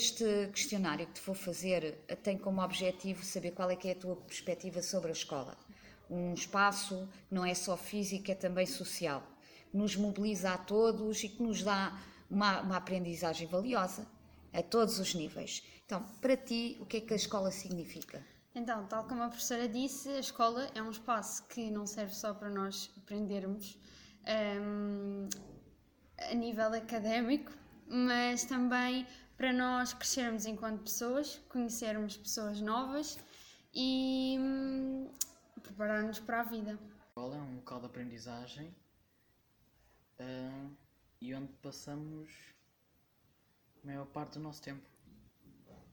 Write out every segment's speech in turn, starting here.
este questionário que te vou fazer tem como objetivo saber qual é que é a tua perspectiva sobre a escola. Um espaço que não é só físico, é também social, que nos mobiliza a todos e que nos dá uma, uma aprendizagem valiosa a todos os níveis. Então, para ti, o que é que a escola significa? Então, tal como a professora disse, a escola é um espaço que não serve só para nós aprendermos um, a nível académico, mas também para nós crescermos enquanto pessoas, conhecermos pessoas novas e hum, preparar-nos para a vida. A escola é um local de aprendizagem uh, e onde passamos a maior parte do nosso tempo.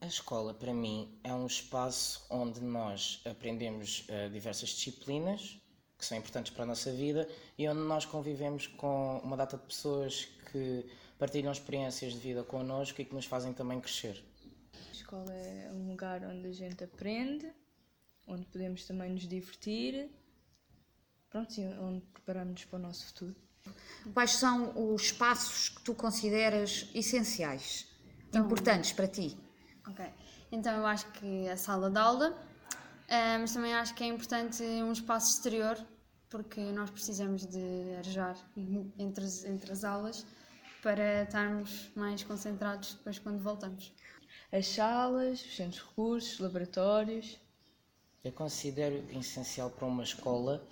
A escola, para mim, é um espaço onde nós aprendemos uh, diversas disciplinas que são importantes para a nossa vida e onde nós convivemos com uma data de pessoas que partilham experiências de vida connosco e que nos fazem também crescer. A escola é um lugar onde a gente aprende, onde podemos também nos divertir, pronto, sim, onde preparamos-nos para o nosso futuro. Quais são os passos que tu consideras essenciais, então, importantes para ti? Ok, então eu acho que a sala de aula, uh, mas também acho que é importante um espaço exterior, porque nós precisamos de arejar entre, entre as aulas para estarmos mais concentrados depois quando voltamos. As salas, os centros de recursos, laboratórios. Eu considero essencial para uma escola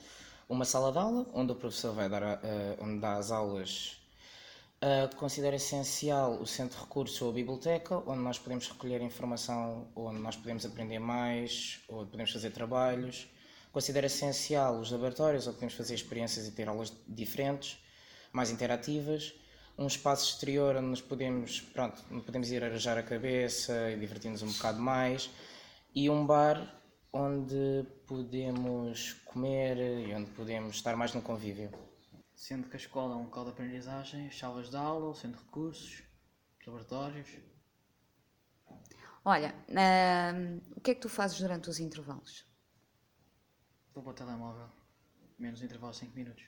uma sala de aula, onde o professor vai dar, uh, onde dá as aulas Uh, considero essencial o centro de recursos ou a biblioteca, onde nós podemos recolher informação, onde nós podemos aprender mais, onde podemos fazer trabalhos. Considero essencial os laboratórios, onde podemos fazer experiências e ter aulas diferentes, mais interativas. Um espaço exterior onde nos podemos, pronto, podemos ir arejar a cabeça e divertir-nos um bocado mais. E um bar onde podemos comer e onde podemos estar mais no convívio sendo que a escola é um local de aprendizagem, as salas de aula, o centro de recursos, laboratórios. Olha, uh, o que é que tu fazes durante os intervalos? Vou para o telemóvel, menos intervalos de 5 minutos.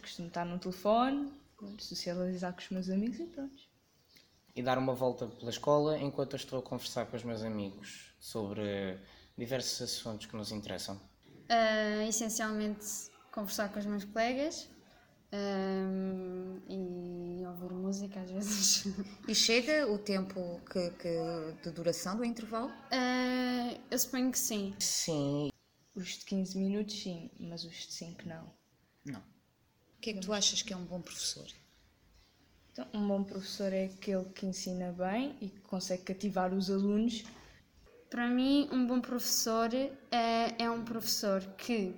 Costumo estar no telefone, socializar com os meus amigos e pronto. E dar uma volta pela escola enquanto eu estou a conversar com os meus amigos sobre diversos assuntos que nos interessam. Uh, essencialmente conversar com os meus colegas, um, e ouvir música às vezes. E chega o tempo que, que de duração do intervalo? Uh, eu suponho que sim. Sim. Os de 15 minutos, sim, mas os de 5 não. Não. O que é que tu achas que é um bom professor? Então, um bom professor é aquele que ensina bem e que consegue cativar os alunos. Para mim, um bom professor é, é um professor que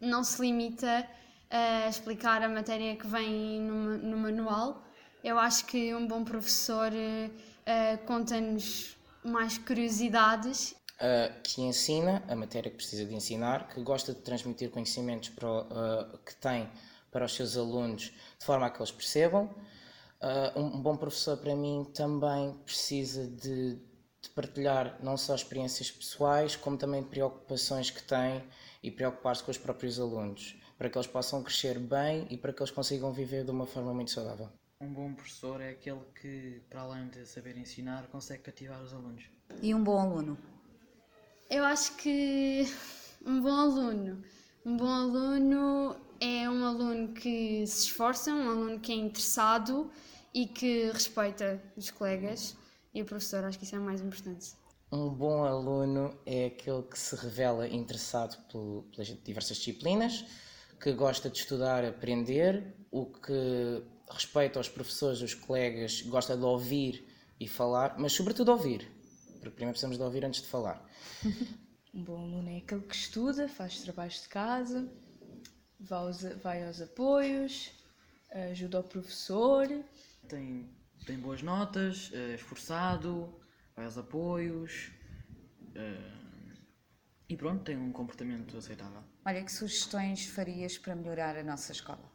não se limita a explicar a matéria que vem no, no manual. Eu acho que um bom professor uh, conta-nos mais curiosidades. Uh, que ensina a matéria que precisa de ensinar, que gosta de transmitir conhecimentos para, uh, que tem para os seus alunos de forma a que eles percebam. Uh, um, bom professor, para mim, também precisa de, de, partilhar não só experiências pessoais, como também preocupações que tem e preocupar-se com os próprios alunos para que eles possam crescer bem e para que eles consigam viver de uma forma muito saudável. Um bom professor é aquele que, para além de saber ensinar, consegue cativar os alunos. E um bom aluno? Eu acho que um bom aluno. Um bom aluno é um aluno que se esforça, um aluno que é interessado e que respeita os colegas e o professor. Acho que isso é o mais importante. Um bom aluno é aquele que se revela interessado pelas diversas disciplinas, que gosta de estudar, aprender, o que respeita aos professores, os colegas, gosta de ouvir e falar, mas sobretudo ouvir, porque primeiro precisamos de ouvir antes de falar. um bom aluno é aquele que estuda, faz trabalhos de casa, vai aos, vai aos apoios, ajuda o professor. Tem, tem boas notas, é esforçado, vai aos apoios. É e pronto, tem um comportamento aceitável. Olha, que sugestões farias para melhorar a nossa escola?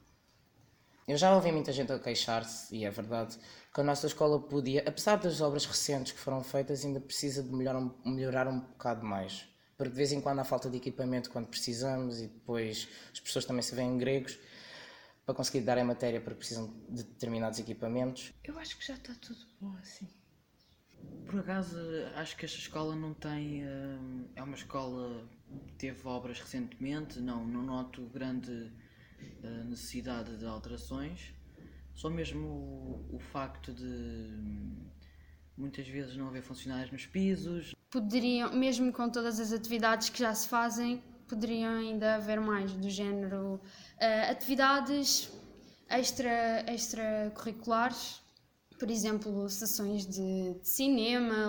Eu já ouvi muita gente a queixar-se, e é verdade, que a nossa escola podia, apesar das obras recentes que foram feitas, ainda precisa de melhorar um, melhorar um bocado mais. Porque de vez em quando há falta de equipamento quando precisamos, e depois as pessoas também se veem gregos para conseguir dar a matéria porque precisam de determinados equipamentos. Eu acho que já está tudo bom assim. Por acaso, acho que esta escola não tem. hum, É uma escola que teve obras recentemente, não, não noto grande eh, necessidade de alterações. Só mesmo o, o facto de hum, muitas vezes não haver funcionários nos pisos. Poderiam, mesmo com todas as atividades que já se fazem, poderiam ainda haver mais do género eh, atividades extra, extracurriculares, por exemplo, sessões de, de cinema.